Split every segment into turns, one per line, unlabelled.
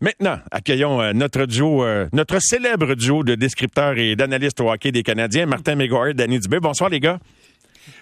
Maintenant, accueillons euh, notre duo, euh, notre célèbre duo de descripteurs et d'analystes au hockey des Canadiens, Martin McGuire et Danny Dubé. Bonsoir les gars.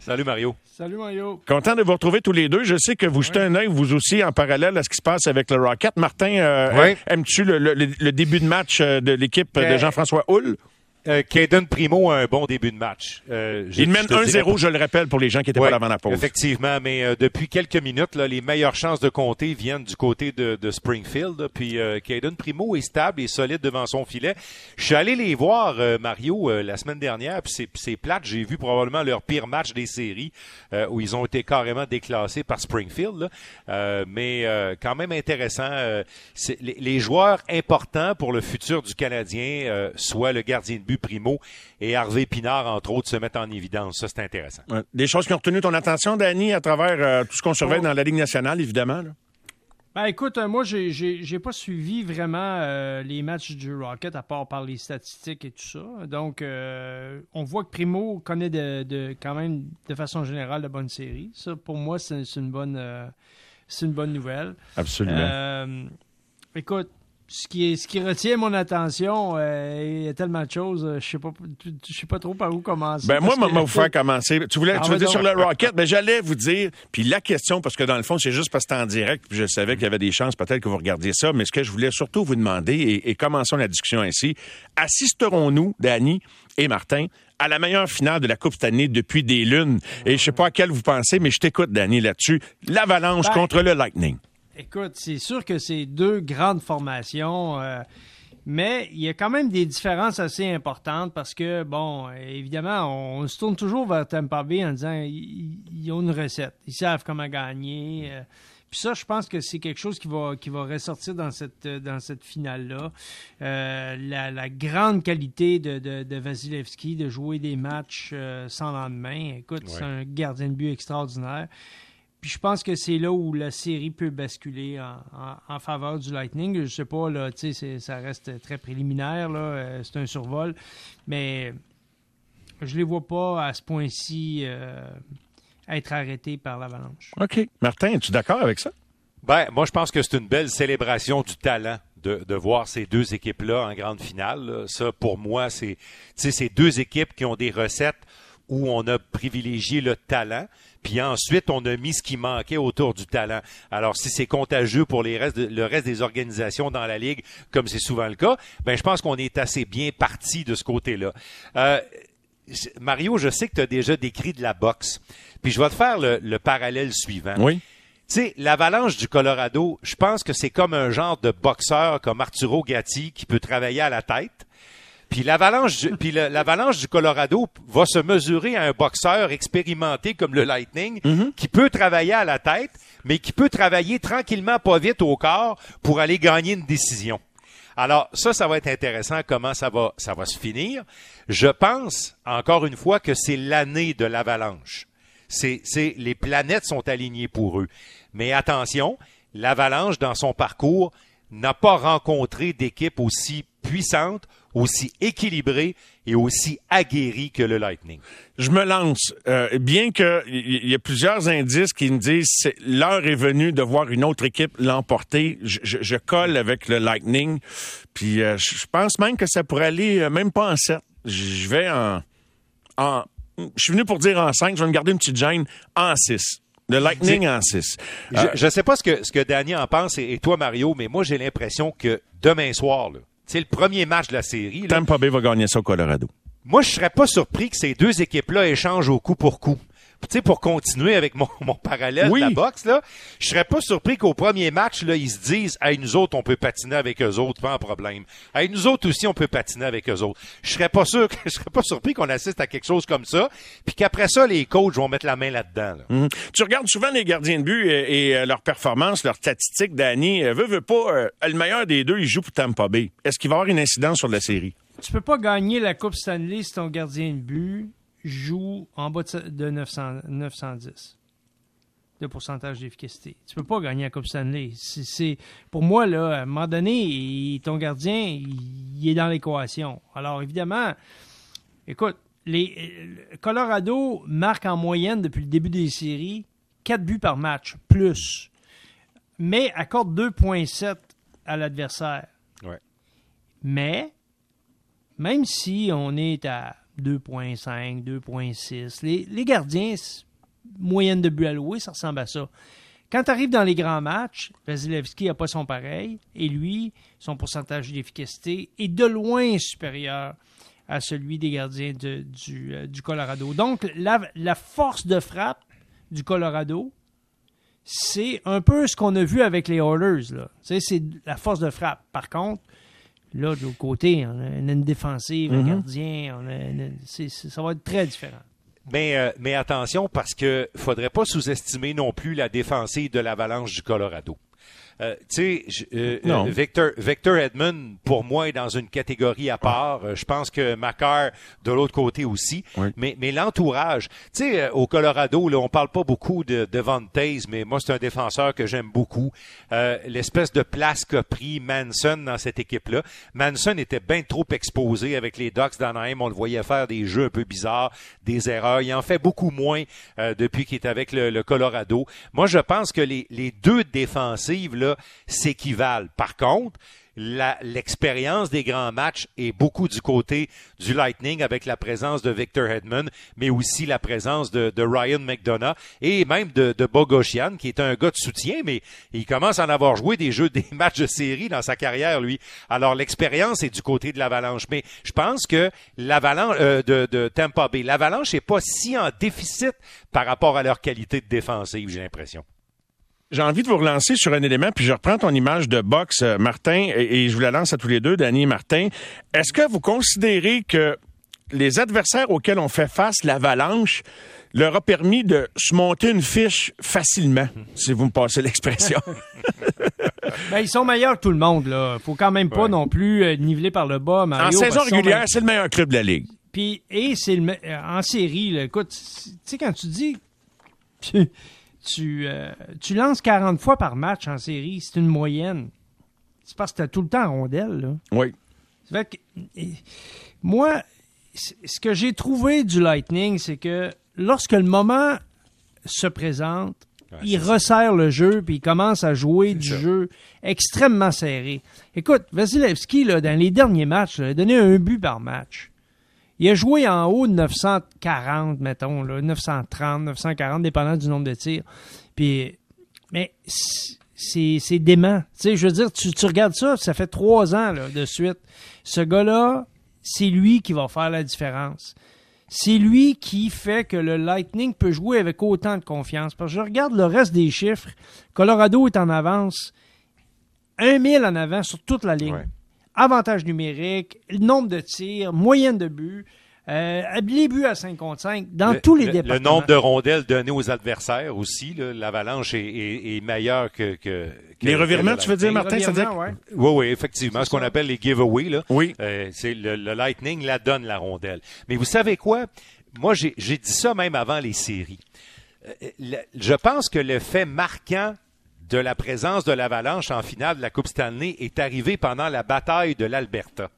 Salut Mario.
Salut Mario.
Content de vous retrouver tous les deux. Je sais que vous jetez un œil, vous aussi, en parallèle à ce qui se passe avec le Rocket. Martin, euh,
Oui.
aimes-tu le, le- le début de match de l'équipe de
Ben,
Jean-François Hull?
Euh, Caden Primo a un bon début de match. Euh,
Il mène
je te dirais
1-0, je le rappelle, pour les gens qui étaient
Ouais,
pas là avant la pause.
Effectivement, mais euh, depuis quelques minutes, là, les meilleures chances de compter viennent du côté de, de Springfield. là. Puis euh, Caden Primo est stable et solide devant son filet. Je suis allé les voir, euh, Mario, euh, la semaine dernière, puis c'est, plate. J'ai vu probablement leur pire match des séries euh, où ils ont été carrément déclassés par Springfield. là. Euh, mais euh, quand même intéressant. euh, les, les joueurs importants pour le futur du Canadien, euh, soit le gardien de but Primo et Harvey Pinard, entre autres, se mettent en évidence. Ça, c'est intéressant.
Des choses qui ont retenu ton attention, Danny, à travers euh, tout ce qu'on surveille
Oh.
dans la Ligue nationale, évidemment. là?
Ben écoute, euh, moi j'ai j'ai j'ai pas suivi vraiment euh, les matchs du Rocket à part par les statistiques et tout ça. Donc euh, on voit que Primo connaît de, de- quand même de façon générale de bonnes séries. Ça pour moi c'est c'est une bonne euh, c'est une bonne nouvelle.
Absolument.
Euh, écoute, ce qui, est, ce qui retient mon attention, euh, il y a tellement de choses, euh, je sais pas, je sais pas trop par où commencer.
Ben moi, moi, vous faire commencer. Tu voulais,
Ah,
tu veux dire sur le Rocket? Ben j'allais vous dire. Puis la question, parce que dans le fond, c'est juste parce que c'était en direct, puis je savais qu'il y avait des chances peut-être que vous regardiez ça. Mais ce que je voulais surtout vous demander, et, et commençons la discussion ainsi, assisterons-nous, Danny et Martin, à la meilleure finale de la Coupe cette année depuis des lunes? Et je sais pas à quelle vous pensez, mais je t'écoute, Danny, là-dessus. L'Avalanche
Ben,
contre le Lightning.
Écoute, c'est sûr que c'est deux grandes formations, euh, mais il y a quand même des différences assez importantes parce que, bon, évidemment, on, se tourne toujours vers Tampa Bay en disant ils, ont une recette, ils savent comment gagner. euh, puis ça, je pense que c'est quelque chose qui va, qui va ressortir dans cette, dans cette finale-là. Euh, la, la grande qualité de, de, de Vasilevski de jouer des matchs euh, sans lendemain. Écoute, c'est un gardien de but extraordinaire. Puis je pense que c'est là où la série peut basculer en, en- en faveur du Lightning. Je sais pas, là, tu sais, c'est- ça reste très préliminaire, là, euh, c'est un survol, mais je les vois pas à ce point-ci euh, être arrêtés par l'Avalanche.
OK. Martin, es-tu d'accord avec ça?
Ben, moi, je pense que c'est une belle célébration du talent de, de voir ces deux équipes-là en grande finale. là. Ça, pour moi, c'est, tu sais, ces deux équipes qui ont des recettes où on a privilégié le talent, puis ensuite on a mis ce qui manquait autour du talent. Alors, si c'est contagieux pour les restes de- le reste des organisations dans la ligue, comme c'est souvent le cas, ben je pense qu'on est assez bien parti de ce côté-là. Euh, Mario, je sais que tu as déjà décrit de la boxe, puis je vais te faire le, le parallèle suivant.
Oui.
Tu sais, l'avalanche du Colorado, je pense que c'est comme un genre de boxeur comme Arturo Gatti qui peut travailler à la tête. Puis l'avalanche, du- puis l'avalanche du Colorado va se mesurer à un boxeur expérimenté comme le Lightning qui peut travailler à la tête, mais qui peut travailler tranquillement, pas vite au corps pour aller gagner une décision. Alors ça, ça va être intéressant comment ça va, ça va se finir. Je pense encore une fois que c'est l'année de l'avalanche. C'est, c'est les planètes sont alignées pour eux. Mais attention, l'avalanche dans son parcours n'a pas rencontré d'équipe aussi puissante, aussi équilibrée et aussi aguerrie que le Lightning.
Je me lance. Euh, bien que il y, y a plusieurs indices qui me disent c'est l'heure est venue de voir une autre équipe l'emporter. Je, je- je colle avec le Lightning. Puis euh, je je pense même que ça pourrait aller euh, même pas en 7. Je vais en, en. Je suis venu pour dire en 5. Je vais me garder une petite gêne en 6. Le Lightning en 6.
Je ne sais pas ce que, ce que Danny en pense et, et toi, Mario, mais moi, j'ai l'impression que demain soir, là, c'est le premier match de la série. là,
Tampa Bay va gagner ça au Colorado.
moi, je serais pas surpris que ces deux équipes-là échangent au coup pour coup. Tu sais, pour continuer avec mon, mon parallèle
Oui.
de la boxe, là, je serais pas surpris qu'au premier match, là, ils se disent, hey, nous autres, on peut patiner avec eux autres, pas un problème. Hey, nous autres aussi, on peut patiner avec eux autres. Je serais pas sûr, que- je serais pas surpris qu'on assiste à quelque chose comme ça, puis qu'après ça, les coachs vont mettre la main là-dedans. là.
Mhm. Tu regardes souvent les gardiens de but et, et, euh, leurs performances, leurs statistiques, Danny. Euh, veut, veut pas, euh, le meilleur des deux, il joue pour Tampa Bay. Est-ce qu'il va y avoir une incidence sur la série?
Tu peux pas gagner la Coupe Stanley si ton gardien de but joue en bas de sa- de 900 910 de pourcentage d'efficacité. Tu peux pas gagner la Coupe Stanley. C'est, pour moi, là, à un moment donné, il- ton gardien, il, il est dans l'équation. Alors, évidemment, écoute, les, euh, Colorado marque en moyenne depuis le début des séries 4 buts par match, plus. Mais accorde 2,7 à l'adversaire.
Ouais.
Mais, même si on est à 2.5, 2.6, les, gardiens, moyenne de but alloué, ça ressemble à ça. Quand tu arrives dans les grands matchs, Vasilevski n'a pas son pareil, et lui, son pourcentage d'efficacité est de loin supérieur à celui des gardiens euh, du Colorado. Donc, la, la force de frappe du Colorado, c'est un peu ce qu'on a vu avec les Oilers. C'est la force de frappe. Par contre, là, de l'autre côté, on a une défensive, un gardien, on a une- c'est- c'est- ça va être très différent.
Mais, euh, mais attention, parce que faudrait pas sous-estimer non plus la défensive de l'Avalanche du Colorado. Euh, tu sais, je- euh, euh, Victor, Victor Edmond, pour moi, est dans une catégorie à part. Euh, Je pense que Macar, de l'autre côté aussi.
Oui.
Mais, mais l'entourage, tu sais, euh, au Colorado, là, on parle pas beaucoup de, de Von Taze, mais moi, c'est un défenseur que j'aime beaucoup. Euh, L'espèce de place qu'a pris Manson dans cette équipe-là. Manson était bien trop exposé avec les Ducks d'Anaheim. On le voyait faire des jeux un peu bizarres, des erreurs. Il en fait beaucoup moins euh, depuis qu'il est avec le, le Colorado. Moi, je pense que les, les deux défensives là s'équivalent. Par contre, l'expérience des grands matchs est beaucoup du côté du Lightning avec la présence de Victor Hedman, mais aussi la présence de, Ryan McDonough et même de, de Bogosian, qui est un gars de soutien, mais il commence à en avoir joué des jeux, des matchs de série dans sa carrière, lui. Alors l'expérience est du côté de l'Avalanche, mais je pense que l'Avalanche euh, de, de Tampa Bay, l'Avalanche n'est pas si en déficit par rapport à leur qualité de défensive, j'ai l'impression.
J'ai envie de vous relancer sur un élément, puis je reprends ton image de boxe, euh, Martin, et, et je vous la lance à tous les deux, Danny et Martin. Est-ce que vous considérez que les adversaires auxquels on fait face, l'avalanche, leur a permis de se monter une fiche facilement, si vous me passez l'expression?
Ben, ils sont meilleurs que tout le monde. là. faut quand même pas
Ouais.
non plus euh, niveler par le bas. Mario,
en saison régulière, c'est le meilleur club de la Ligue.
Puis, et c'est le me- euh, en série, là, écoute, tu sais, quand tu dis tu, euh, tu lances 40 fois par match en série, c'est une moyenne. C'est parce que tu as tout le temps en rondelle. Là.
Oui.
Fait que, moi, ce que j'ai trouvé du Lightning, c'est que lorsque le moment se présente,
Ouais,
il
ça.
resserre le jeu puis il commence à jouer du
ça.
jeu extrêmement serré. Écoute, Vasilevski, là, dans les derniers matchs, là, il a donné un but par match. Il a joué en haut de 940, mettons, là, 930, 940, dépendant du nombre de tirs. Puis, mais c'est dément. Tu sais, je veux dire, tu, regardes ça, ça fait trois ans là, de suite. Ce gars-là, c'est lui qui va faire la différence. C'est lui qui fait que le Lightning peut jouer avec autant de confiance. Parce que je regarde le reste des chiffres. Colorado est en avance. 1000 en avant sur toute la ligne. Avantage numérique, le nombre de tirs, moyenne de buts, euh, les buts à 5 contre 5, dans
Le-
tous les
le,
départements.
Le nombre de rondelles données aux adversaires aussi, là, l'avalanche est, est- est meilleure que, que, que-
Les revirements, tu veux dire, Martin, ça veut dire?
ouais.
Oui, oui, effectivement, ce qu'on appelle les giveaways. Là.
Oui.
Euh, c'est le, le Lightning la donne, la rondelle. Mais vous savez quoi? Moi, j'ai j'ai dit ça même avant les séries. Euh, le- je pense que le fait marquant de la présence de l'Avalanche en finale de la Coupe Stanley est arrivé pendant la bataille de l'Alberta.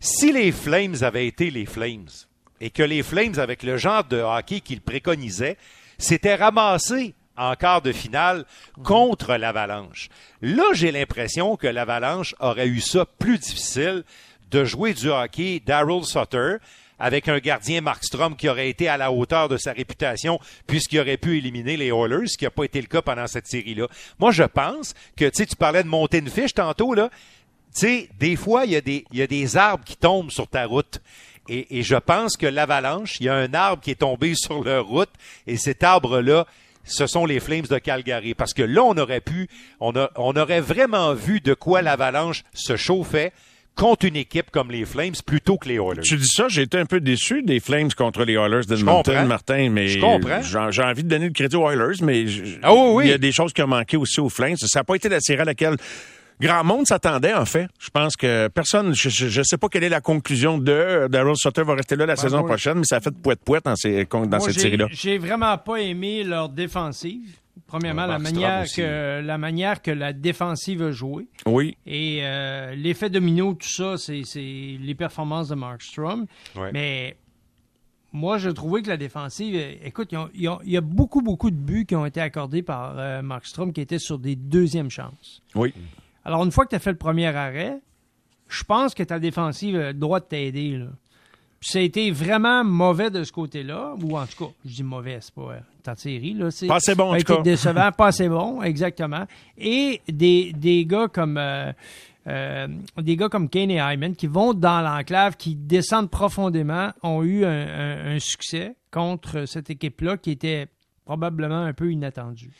Si les Flames avaient été les Flames et que les Flames, avec le genre de hockey qu'ils préconisaient, s'étaient ramassés en quart de finale contre l'Avalanche. Là, j'ai l'impression que l'Avalanche aurait eu ça plus difficile de jouer du hockey Daryl Sutter avec un gardien Markstrom qui aurait été à la hauteur de sa réputation puisqu'il aurait pu éliminer les Oilers, ce qui n'a pas été le cas pendant cette série-là. Moi, je pense que, tu tu parlais de monter une fiche tantôt, là. Tu sais, des fois, il y, a des, arbres qui tombent sur ta route. Et, je pense que l'avalanche, il y a un arbre qui est tombé sur leur route, et cet arbre-là, ce sont les Flames de Calgary. Parce que là, on aurait pu, on aurait vraiment vu de quoi l'avalanche se chauffait contre une équipe comme les Flames plutôt que les Oilers.
Tu dis ça, j'ai été un peu déçu des Flames contre les Oilers d'Edmonton, Martin, mais
Je comprends.
j'ai envie de donner le crédit aux Oilers, mais
Ah oui, oui.
il y a des choses qui ont manqué aussi aux Flames. Ça n'a pas été la série à laquelle grand monde s'attendait, en fait. Je pense que personne, je ne sais pas quelle est la conclusion de Daryl Sutter va rester là la saison
oui.
prochaine, mais ça a fait poète-poète dans, ces, dans
Moi,
cette série-là.
J'ai vraiment pas aimé leur défensive. Premièrement, la, manière que, la manière que la défensive a joué.
Oui.
Et euh, l'effet domino, tout ça, c'est les performances de Markstrom.
Ouais.
Mais moi, je trouvais que la défensive, euh, écoute, il y a beaucoup, beaucoup de buts qui ont été accordés par euh, Markstrom qui étaient sur des deuxièmes chances.
Oui.
Alors, une fois que tu as fait le premier arrêt, je pense que ta défensive a le droit de t'aider. Puis ça a été vraiment mauvais de ce côté-là, ou en tout cas, je dis mauvais, c'est pas euh, tant de série. Là,
pas assez bon, en tout cas.
décevant, pas assez bon, exactement. Et des, des gars comme... Euh, euh, des gars comme Kane et Hyman qui vont dans l'enclave, qui descendent profondément, ont eu un succès contre cette équipe-là qui était probablement un peu inattendue.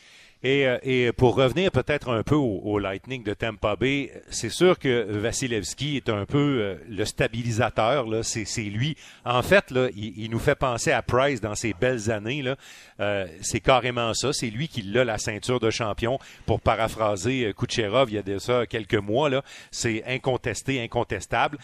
Et, euh, et, pour revenir peut-être un peu au, Lightning de Tampa Bay, c'est sûr que Vasilevski est un peu euh, le stabilisateur. Là. C'est, c'est lui. En fait, là, il, nous fait penser à Price dans ses belles années. Là. Euh, c'est carrément ça. C'est lui qui a la ceinture de champion. Pour paraphraser Kucherov il y a de ça quelques mois, là. c'est incontesté, incontestable.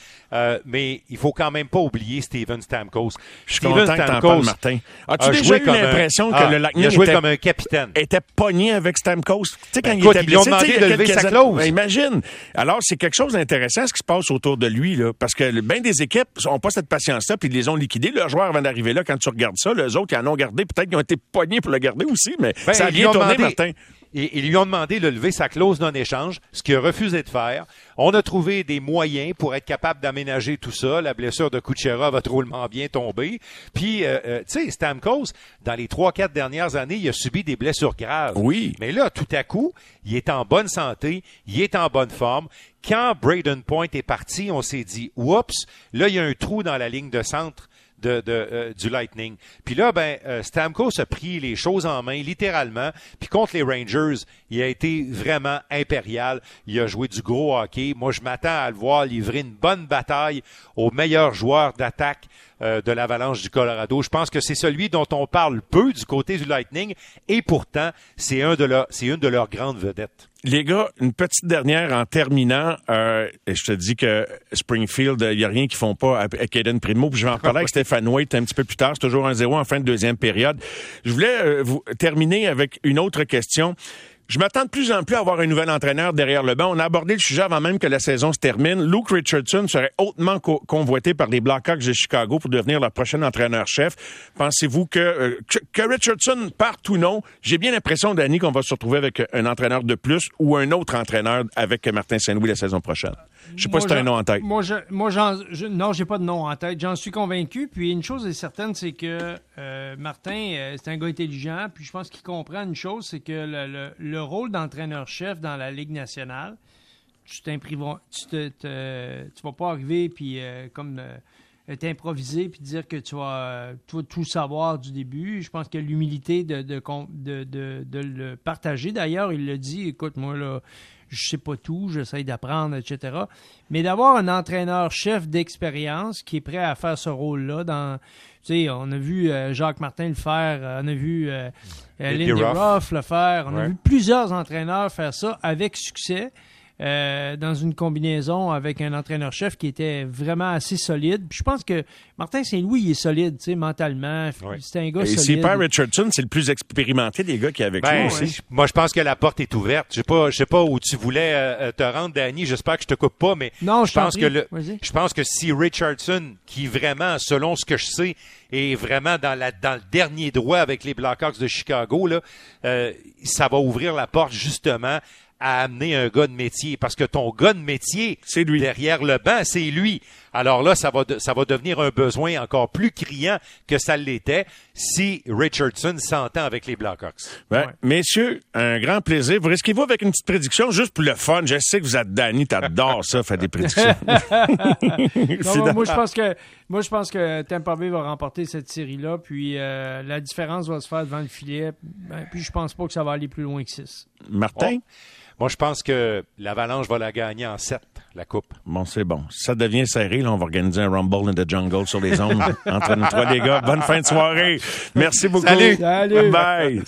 mais il faut quand même pas oublier Steven Stamkos.
Je suis Steven content Stamkos Martin. As-tu déjà eu l'impression que
ah,
le Lightning
il a joué comme un capitaine.
était pogné avec Stamkos. Tu sais, quand
ben,
il était
blessé, ils ont demandé de lever sa clause.
Ben, imagine. Alors, c'est quelque chose d'intéressant ce qui se passe autour de lui, là, parce que bien des équipes n'ont pas cette patience-là, puis ils les ont liquidés. Leurs joueurs avant d'arriver là, quand tu regardes ça, les autres, ils en ont gardé. Peut-être qu'ils ont été pognés pour le garder aussi, mais
ben,
ça a bien tourné, Martin.
Et ils lui ont demandé de lever sa clause non-échange, ce qu'il a refusé de faire. On a trouvé des moyens pour être capable d'aménager tout ça. La blessure de Kuchera va drôlement bien tomber. Puis, euh, euh, tu sais, Stamkos, dans les trois, quatre dernières années, il a subi des blessures graves.
Oui.
Mais là, tout à coup, il est en bonne santé, il est en bonne forme. Quand Braden Point est parti, on s'est dit, oups, là, il y a un trou dans la ligne de centre euh, du Lightning. Puis là, ben, euh, Stamkos a pris les choses en main, littéralement. Puis contre les Rangers, il a été vraiment impérial. Il a joué du gros hockey. Moi, je m'attends à le voir livrer une bonne bataille aux meilleurs joueurs d'attaque euh, de l'Avalanche du Colorado. Je pense que c'est celui dont on parle peu du côté du Lightning. Et pourtant, c'est une de leurs grandes vedettes.
Les gars, une petite dernière en terminant. Euh, je te dis que Springfield, il n'y a rien qu'ils font pas avec Aiden Primo. Puis je vais en parler avec Stéphane Waite un petit peu plus tard. C'est toujours un zéro en fin de deuxième période. Je voulais euh, vous terminer avec une autre question. Je m'attends de plus en plus à avoir un nouvel entraîneur derrière le banc. On a abordé le sujet avant même que la saison se termine. Luke Richardson serait hautement convoité par les Blackhawks de Chicago pour devenir leur prochain entraîneur-chef. Pensez-vous que, euh, que, Richardson parte ou non? J'ai bien l'impression, Danny, qu'on va se retrouver avec un entraîneur de plus ou un autre entraîneur avec Martin Saint-Louis la saison prochaine. Je sais pas si tu as un nom en tête.
Moi, je, moi je, non, j'ai pas de nom en tête. J'en suis convaincu. Puis une chose est certaine, c'est que euh, Martin, euh, c'est un gars intelligent. Puis je pense qu'il comprend une chose, c'est que le, le, rôle d'entraîneur-chef dans la Ligue nationale, tu t'imprimes, tu, tu vas pas arriver puis euh, comme t'improviser puis dire que tu vas, tout savoir du début. Je pense que l'humilité de de, de, de, de, le partager. D'ailleurs, il le dit, écoute, moi là je sais pas tout, j'essaye d'apprendre, etc. Mais d'avoir un entraîneur-chef d'expérience qui est prêt à faire ce rôle-là dans, tu sais, on a vu euh, Jacques Martin le faire, euh, on a vu euh, Lindy Ruff le faire, on a vu plusieurs entraîneurs faire ça avec succès. Euh, dans une combinaison avec un entraîneur-chef qui était vraiment assez solide. je pense que Martin Saint-Louis, il est solide, tu sais, mentalement. C'est un gars Et solide.
Et Richardson, c'est le plus expérimenté des gars qui est avec
ben, lui Moi, je pense que la porte est ouverte. Je sais pas, je sais pas où tu voulais euh, te rendre, Danny. J'espère que je te coupe pas, mais
non, je,
pense que le, je pense que si Richardson, qui vraiment, selon ce que je sais, est vraiment dans, la, dans le dernier droit avec les Blackhawks de Chicago, là, euh, ça va ouvrir la porte justement à amener un gars de métier parce que ton gars de métier,
c'est lui.
Derrière le banc, c'est lui. Alors là, ça va, ça va devenir un besoin encore plus criant que ça l'était si Richardson s'entend avec les Blackhawks.
Ben, Messieurs, un grand plaisir. Vous risquez-vous avec une petite prédiction juste pour le fun? Je sais que vous êtes Danny, t'adores ça, faire des prédictions.
moi, je pense que moi, je pense que Tampa Bay va remporter cette série-là, puis euh, la différence va se faire devant le filet. Ben, puis je pense pas que ça va aller plus loin que 6.
Martin?
Moi, je pense que l'Avalanche va la gagner en 7, la Coupe.
Bon, c'est bon. Si ça devient serré, là, on va organiser un Rumble in the Jungle sur les ondes entre nous trois, les gars. Bonne fin de soirée. Merci beaucoup.
Salut.
Salut.
Bye.